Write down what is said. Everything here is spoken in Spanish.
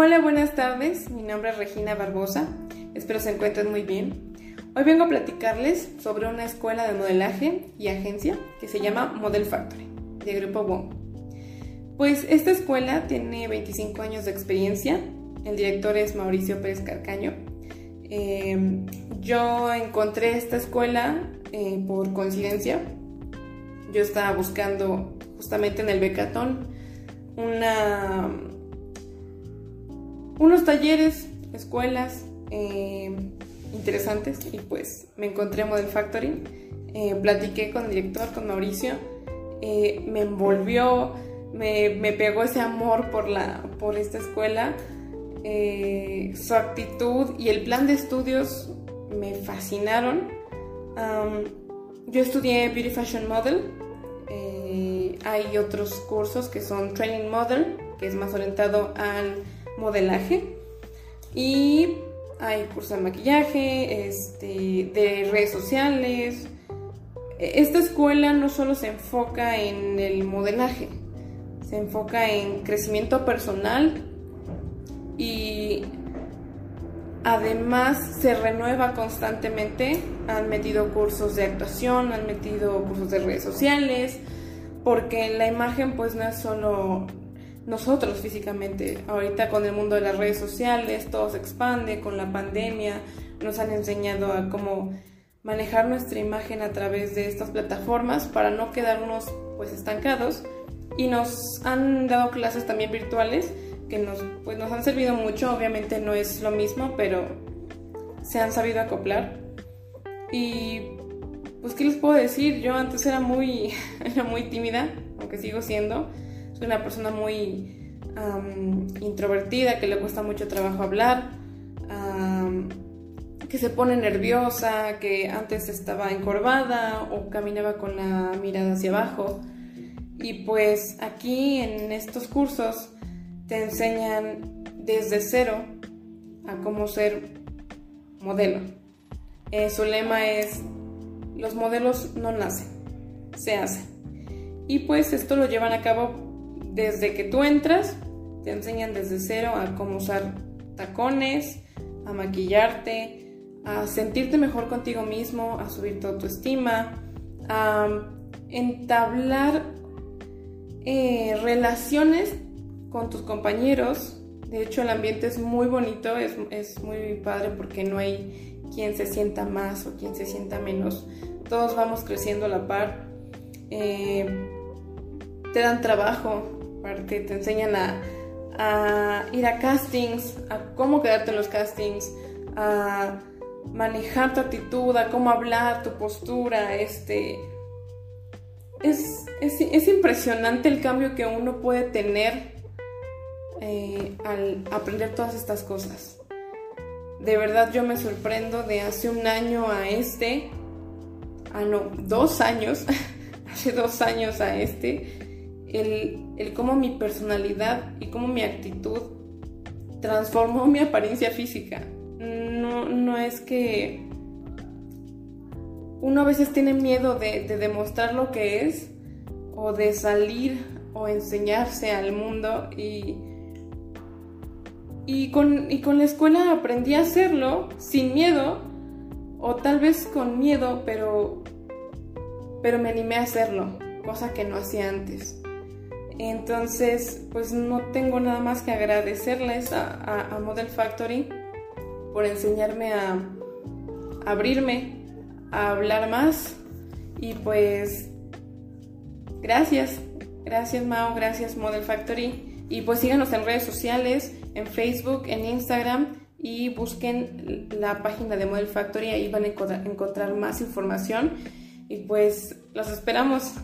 Hola, buenas tardes. Mi nombre es Regina Barbosa. Espero se encuentren muy bien. Hoy vengo a platicarles sobre una escuela de modelaje y agencia que se llama Model Factory, de Grupo WOM. Pues esta escuela tiene 25 años de experiencia. El director es Mauricio Pérez Carcaño. Em, yo encontré esta escuela eh, por coincidencia. Yo estaba buscando justamente en el Becatón una, unos talleres, escuelas eh, interesantes y pues me encontré a Model Factory, eh, platiqué con el director, con Mauricio, eh, me envolvió, me, me, pegó ese amor por, la, por esta escuela, su actitud y el plan de estudios me fascinaron. yo estudié Beauty Fashion Model, hay otros cursos que son Training Model, que es más orientado al modelaje. Y hay cursos de maquillaje, este, de redes sociales. Esta escuela no solo se enfoca en el modelaje, se enfoca en crecimiento personal y además se renueva constantemente. Han metido cursos de actuación, han metido cursos de redes sociales, porque la imagen pues no es solo nosotros físicamente. Ahorita con el mundo de las redes sociales todo se expande, con la pandemia nos han enseñado a cómo manejar nuestra imagen a través de estas plataformas para no quedarnos pues estancados y nos han dado clases también virtuales que nos, pues, nos han servido mucho, obviamente no es lo mismo, pero se han sabido acoplar. Y pues, ¿qué les puedo decir? Yo antes era muy, muy tímida, aunque sigo siendo. Una persona muy introvertida, que le cuesta mucho trabajo hablar, que se pone nerviosa, que antes estaba encorvada o caminaba con la mirada hacia abajo. Y pues aquí en estos cursos te enseñan desde cero a cómo ser modelo. Eh, su lema es los modelos no nacen, se hacen. Y pues esto lo llevan a cabo desde que tú entras, te enseñan desde cero a cómo usar tacones, a maquillarte, a sentirte mejor contigo mismo, a subir tu autoestima, a entablar eh, relaciones con tus compañeros. De hecho, el ambiente es muy bonito, es, muy padre porque no hay quien se sienta más o quien se sienta menos. Todos vamos creciendo a la par. Eh, te dan trabajo, porque te enseñan a, a, ir a castings, a cómo quedarte en los castings, a manejar tu actitud, a cómo hablar, tu postura, este... Es, es, es impresionante el cambio que uno puede tener eh, al aprender todas estas cosas. De verdad yo me sorprendo de hace un año a este, ah no, dos años, hace dos años a este, el, el cómo mi personalidad y cómo mi actitud transformó mi apariencia física. No, no es que uno a veces tiene miedo de, de demostrar lo que es o de salir o enseñarse al mundo y y con, y con la escuela aprendí a hacerlo sin miedo, o tal vez con miedo, pero, pero me animé a hacerlo, cosa que no hacía antes. Entonces, pues no tengo nada más que agradecerles a, Model Factory por enseñarme a, abrirme, a hablar más. Y pues, gracias, gracias Mao, gracias Model Factory. Y pues síganos en redes sociales, en Facebook, en Instagram y busquen la página de Model Factory, ahí van a encontrar más información y pues los esperamos.